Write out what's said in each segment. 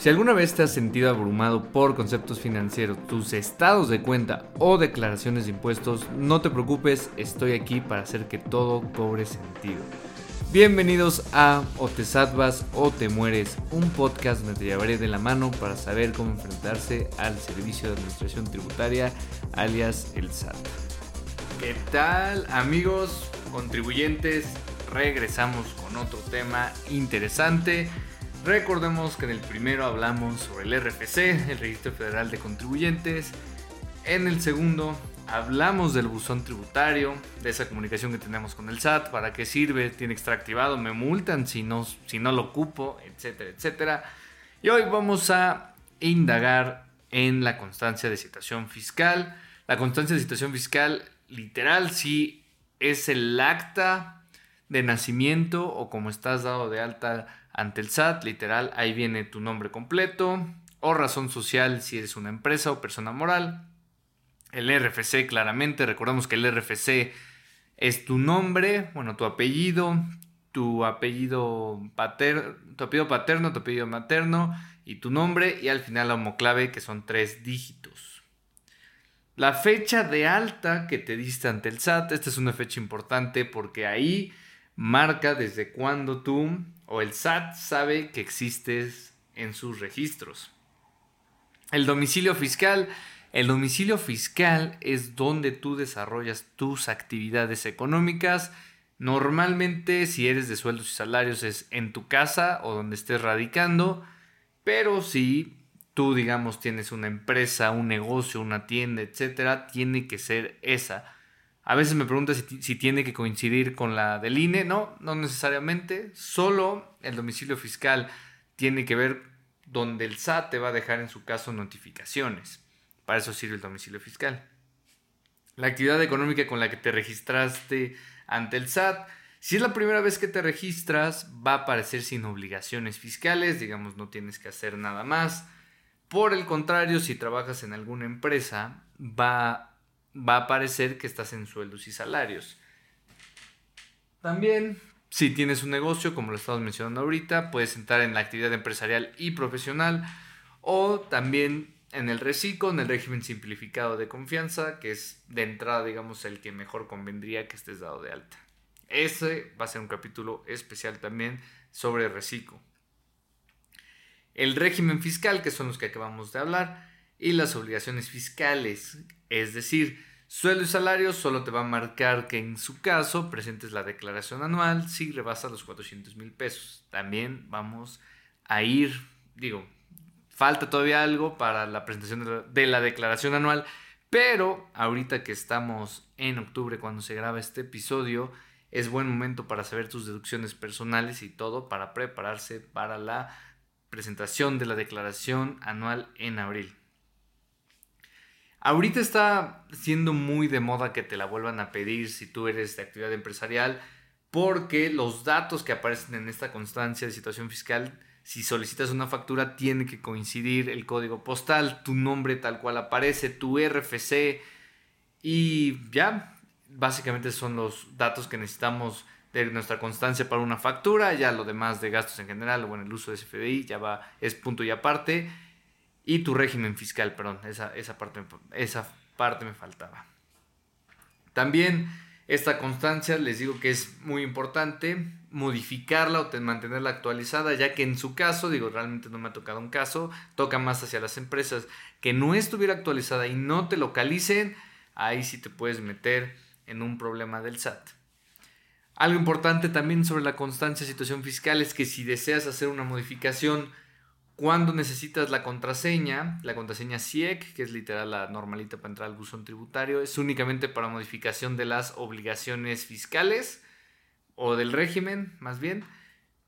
Si alguna vez te has sentido abrumado por conceptos financieros, tus estados de cuenta o declaraciones de impuestos, no te preocupes, estoy aquí para hacer que todo cobre sentido. Bienvenidos a O te salvas o te mueres, un podcast donde te llevaré de la mano para saber cómo enfrentarse al servicio de administración tributaria, alias el SAT. ¿Qué tal amigos contribuyentes? Regresamos con otro tema interesante Recordemos que en el primero hablamos sobre el RFC, el Registro Federal de Contribuyentes. En el segundo hablamos del buzón tributario, de esa comunicación que tenemos con el SAT, para qué sirve, tiene extractivado, me multan si no, si no lo ocupo, etcétera, etcétera. Y hoy vamos a indagar en la constancia de situación fiscal. La constancia de situación fiscal literal sí es el acta de nacimiento o como estás dado de alta ante el SAT, literal, ahí viene tu nombre completo o razón social si eres una empresa o persona moral. El RFC, claramente, recordamos que el RFC es tu nombre, bueno, tu apellido, tu apellido, tu apellido paterno, tu apellido materno y tu nombre y al final la homoclave que son tres dígitos. La fecha de alta que te diste ante el SAT, esta es una fecha importante porque ahí marca desde cuándo tú o el SAT sabe que existes en sus registros. El domicilio fiscal. El domicilio fiscal es donde tú desarrollas tus actividades económicas. Normalmente si eres de sueldos y salarios es en tu casa o donde estés radicando. Pero si tú digamos tienes una empresa, un negocio, una tienda, etcétera, tiene que ser esa. A veces me pregunta si, tiene que coincidir con la del INE. No, no necesariamente. Solo el domicilio fiscal tiene que ver donde el SAT te va a dejar en su caso notificaciones. Para eso sirve el domicilio fiscal. La actividad económica con la que te registraste ante el SAT. Si es la primera vez que te registras, va a aparecer sin obligaciones fiscales, digamos, no tienes que hacer nada más. Por el contrario, si trabajas en alguna empresa, va va a aparecer que estás en sueldos y salarios. También, si tienes un negocio, como lo estamos mencionando ahorita, puedes entrar en la actividad empresarial y profesional o también en el reciclo, en el régimen simplificado de confianza, que es de entrada, digamos, el que mejor convendría que estés dado de alta. Ese va a ser un capítulo especial también sobre reciclo. El régimen fiscal, que son los que acabamos de hablar, y las obligaciones fiscales, es decir, sueldo y salario solo te va a marcar que en su caso presentes la declaración anual si rebasa los 400 mil pesos. También vamos a ir, digo, falta todavía algo para la presentación de la declaración anual, pero ahorita que estamos en octubre cuando se graba este episodio, es buen momento para saber tus deducciones personales y todo para prepararse para la presentación de la declaración anual en abril. Ahorita está siendo muy de moda que te la vuelvan a pedir si tú eres de actividad empresarial, porque los datos que aparecen en esta constancia de situación fiscal, si solicitas una factura, tiene que coincidir el código postal, tu nombre tal cual aparece, tu RFC y ya, básicamente son los datos que necesitamos de nuestra constancia para una factura, ya lo demás de gastos en general o en el uso de SFDI ya va, es punto y aparte y tu régimen fiscal, perdón, esa, esa, parte, esa parte me faltaba. También esta constancia les digo que es muy importante modificarla o mantenerla actualizada, ya que en su caso, digo, realmente no me ha tocado un caso, toca más hacia las empresas que no estuviera actualizada y no te localicen, ahí sí te puedes meter en un problema del SAT. Algo importante también sobre la constancia de situación fiscal es que si deseas hacer una modificación cuando necesitas la contraseña, la contraseña CIEC, que es literal la normalita para entrar al buzón tributario, es únicamente para modificación de las obligaciones fiscales o del régimen, más bien.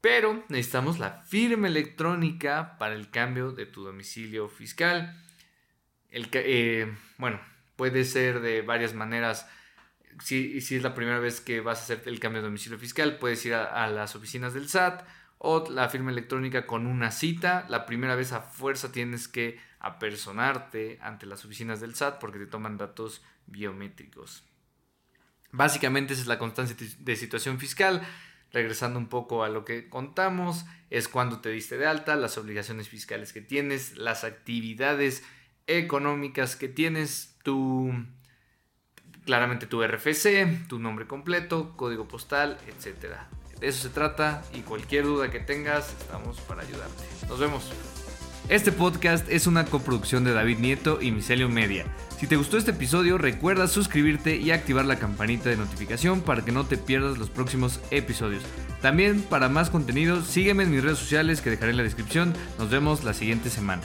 Pero necesitamos la firma electrónica para el cambio de tu domicilio fiscal. Eh, bueno, puede ser de varias maneras. Si, es la primera vez que vas a hacer el cambio de domicilio fiscal, puedes ir a las oficinas del SAT o la firma electrónica con una cita. La primera vez a fuerza tienes que apersonarte ante las oficinas del SAT porque te toman datos biométricos. Básicamente esa es la constancia de situación fiscal. regresando un poco a lo que contamos, es cuando te diste de alta, las obligaciones fiscales que tienes, las actividades económicas que tienes, tu claramente tu RFC, tu nombre completo, código postal, etc. De eso se trata y cualquier duda que tengas, estamos para ayudarte. Nos vemos. Este podcast es una coproducción de David Nieto y Micelio Media. Si te gustó este episodio, recuerda suscribirte y activar la campanita de notificación para que no te pierdas los próximos episodios. También para más contenido, sígueme en mis redes sociales que dejaré en la descripción. Nos vemos la siguiente semana.